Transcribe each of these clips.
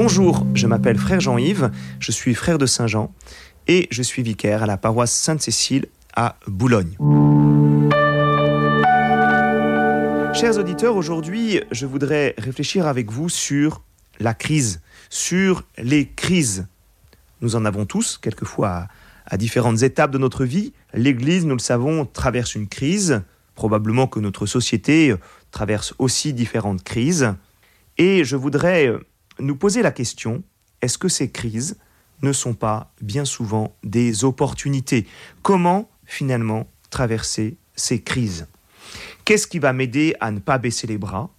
Bonjour, je m'appelle frère Jean-Yves, je suis frère de Saint-Jean et je suis vicaire à la paroisse Sainte-Cécile à Boulogne. Chers auditeurs, aujourd'hui, je voudrais réfléchir avec vous sur la crise, sur les crises. Nous en avons tous, quelquefois à, à différentes étapes de notre vie. L'Église, nous le savons, traverse une crise. Probablement que notre société traverse aussi différentes crises. Et je voudrais nous poser la question, est-ce que ces crises ne sont pas bien souvent des opportunités? Comment finalement traverser ces crises? Qu'est-ce qui va m'aider à ne pas baisser les bras?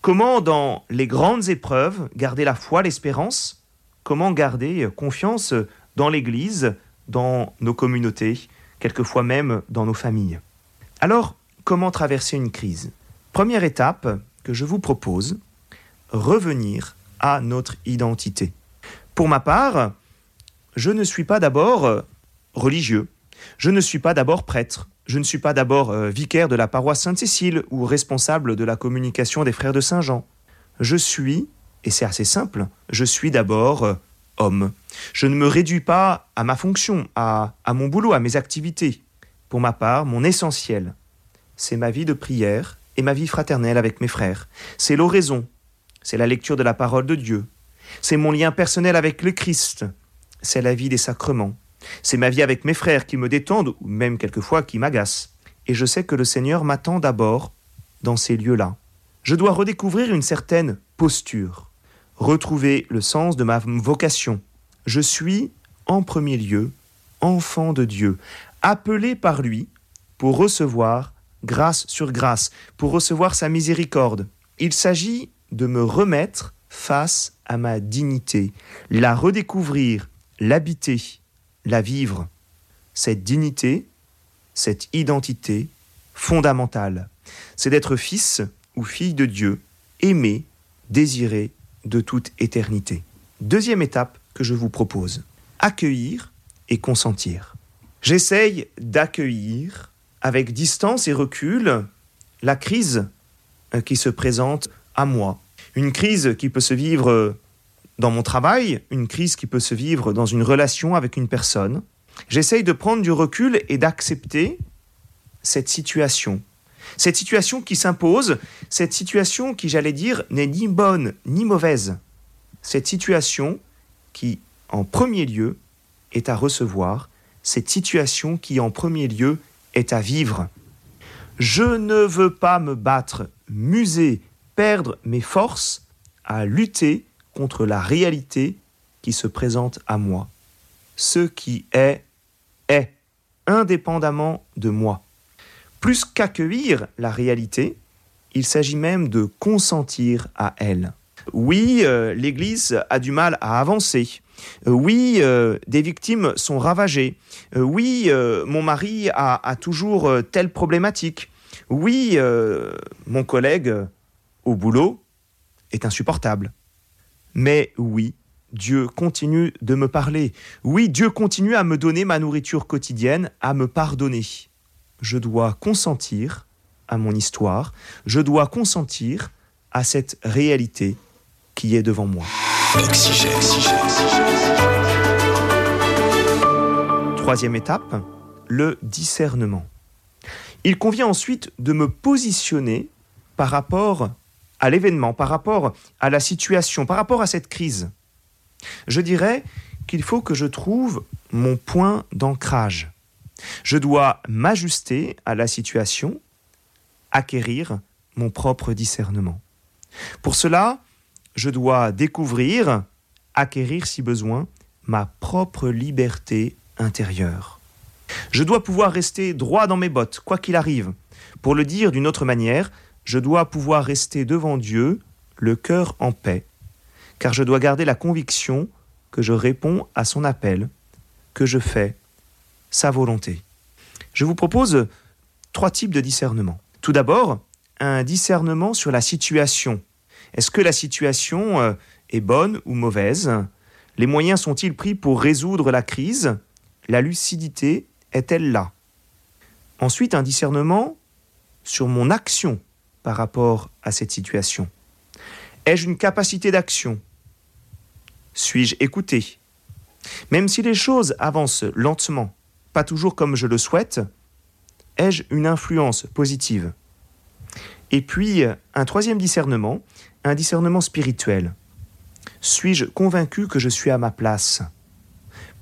Comment dans les grandes épreuves garder la foi, l'espérance? Comment garder confiance dans l'Église, dans nos communautés, quelquefois même dans nos familles? Alors, comment traverser une crise? Première étape que je vous propose, revenir à notre identité. Pour ma part, je ne suis pas d'abord euh, religieux, je ne suis pas d'abord prêtre, je ne suis pas d'abord euh, vicaire de la paroisse Sainte-Cécile ou responsable de la communication des frères de Saint-Jean. Je suis, et c'est assez simple, je suis d'abord euh, homme. Je ne me réduis pas à ma fonction, à, à mon boulot, à mes activités. Pour ma part, mon essentiel, c'est ma vie de prière et ma vie fraternelle avec mes frères. C'est l'oraison, c'est la lecture de la parole de Dieu, c'est mon lien personnel avec le Christ, c'est la vie des sacrements, c'est ma vie avec mes frères qui me détendent ou même quelquefois qui m'agacent. Et je sais que le Seigneur m'attend d'abord dans ces lieux-là. Je dois redécouvrir une certaine posture, retrouver le sens de ma vocation. Je suis, en premier lieu, enfant de Dieu, appelé par lui pour recevoir grâce sur grâce, pour recevoir sa miséricorde. Il s'agit de me remettre face à ma dignité, la redécouvrir, l'habiter, la vivre. Cette dignité, cette identité fondamentale, c'est d'être fils ou fille de Dieu, aimé, désiré de toute éternité. Deuxième étape que je vous propose, accueillir et consentir. J'essaye d'accueillir avec distance et recul la crise qui se présente à moi. Une crise qui peut se vivre dans mon travail, une crise qui peut se vivre dans une relation avec une personne. J'essaye de prendre du recul et d'accepter cette situation. Cette situation qui s'impose, cette situation qui, j'allais dire, n'est ni bonne ni mauvaise. Cette situation qui, en premier lieu, est à recevoir, cette situation qui, en premier lieu, est à vivre. Je ne veux pas me battre, muser, perdre mes forces à lutter contre la réalité qui se présente à moi. Ce qui est, est, indépendamment de moi. Plus qu'accueillir la réalité, il s'agit même de consentir à elle. Oui, euh, l'Église a du mal à avancer. Euh, oui, euh, des victimes sont ravagées. Oui, mon mari a, toujours telle problématique. Oui, mon collègue au boulot est insupportable. Mais oui, Dieu continue de me parler. Oui, Dieu continue à me donner ma nourriture quotidienne, à me pardonner. Je dois consentir à mon histoire, je dois consentir à cette réalité qui est devant moi. Troisième étape, le discernement. Il convient ensuite de me positionner par rapport à l'événement, par rapport à la situation, par rapport à cette crise. Je dirais qu'il faut que je trouve mon point d'ancrage. Je dois m'ajuster à la situation, acquérir mon propre discernement. Pour cela, je dois découvrir, acquérir si besoin, ma propre liberté intérieure. Je dois pouvoir rester droit dans mes bottes, quoi qu'il arrive. Pour le dire d'une autre manière, je dois pouvoir rester devant Dieu, le cœur en paix, car je dois garder la conviction que je réponds à son appel, que je fais sa volonté. Je vous propose trois types de discernement. Tout d'abord, un discernement sur la situation. Est-ce que la situation euh, est bonne ou mauvaise? Les moyens sont-ils pris pour résoudre la crise? La lucidité est-elle là? Ensuite, un discernement sur mon action par rapport à cette situation. Ai-je une capacité d'action? Suis-je écouté? Même si les choses avancent lentement, pas toujours comme je le souhaite, ai-je une influence positive? Et puis, un troisième discernement, un discernement spirituel. Suis-je convaincu que je suis à ma place?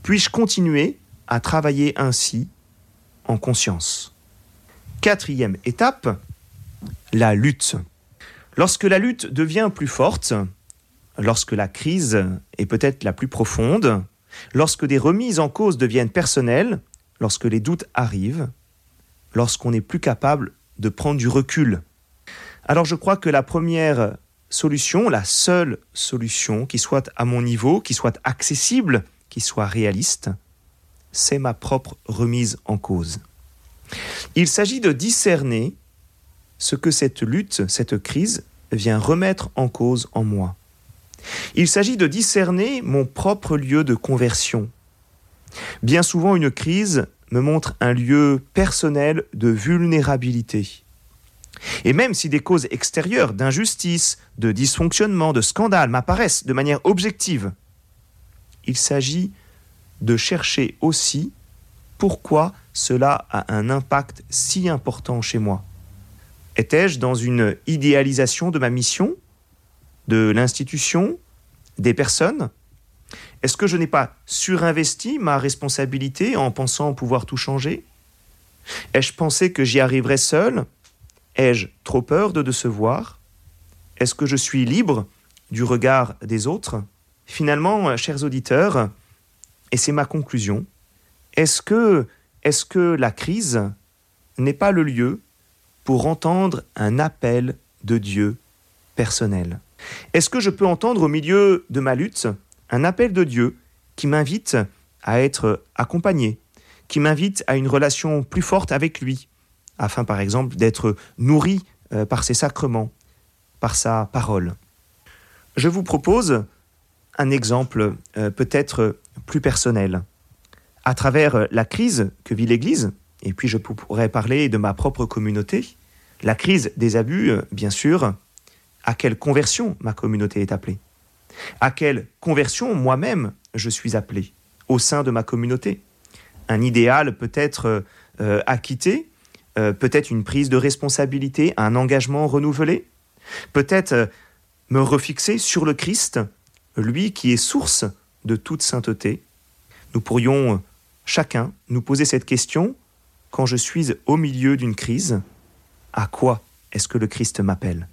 Puis-je continuer à travailler ainsi en conscience? Quatrième étape, la lutte. Lorsque la lutte devient plus forte, lorsque la crise est peut-être la plus profonde, lorsque des remises en cause deviennent personnelles, lorsque les doutes arrivent, lorsqu'on n'est plus capable de prendre du recul. Alors je crois que la première solution, la seule solution qui soit à mon niveau, qui soit accessible, qui soit réaliste, c'est ma propre remise en cause. Il s'agit de discerner ce que cette lutte, cette crise vient remettre en cause en moi. Il s'agit de discerner mon propre lieu de conversion. Bien souvent, une crise me montre un lieu personnel de vulnérabilité. Et même si des causes extérieures d'injustice, de dysfonctionnement, de scandale m'apparaissent de manière objective, il s'agit de chercher aussi pourquoi cela a un impact si important chez moi. Étais-je dans une idéalisation de ma mission, de l'institution, des personnes? Est-ce que je n'ai pas surinvesti ma responsabilité en pensant pouvoir tout changer? Ai-je pensé que j'y arriverais seul? Ai-je trop peur de décevoir? Est-ce que je suis libre du regard des autres? Finalement, chers auditeurs, et c'est ma conclusion, est que la crise n'est pas le lieu pour entendre un appel de Dieu personnel Est-ce que je peux entendre au milieu de ma lutte un appel de Dieu qui m'invite à être accompagné, qui m'invite à une relation plus forte avec lui, afin par exemple d'être nourri euh, par ses sacrements, par sa parole? Je vous propose un exemple euh, peut-être plus personnel. À travers la crise que vit l'Église, et puis je pourrais parler de ma propre communauté, la crise des abus, euh, bien sûr, à quelle conversion ma communauté est appelée? À quelle conversion moi-même je suis appelé au sein de ma communauté? Un idéal peut-être euh, acquitté, peut-être une prise de responsabilité, un engagement renouvelé, peut-être me refixer sur le Christ lui qui est source de toute sainteté, nous pourrions chacun nous poser cette question quand je suis au milieu d'une crise, à quoi est-ce que le Christ m'appelle?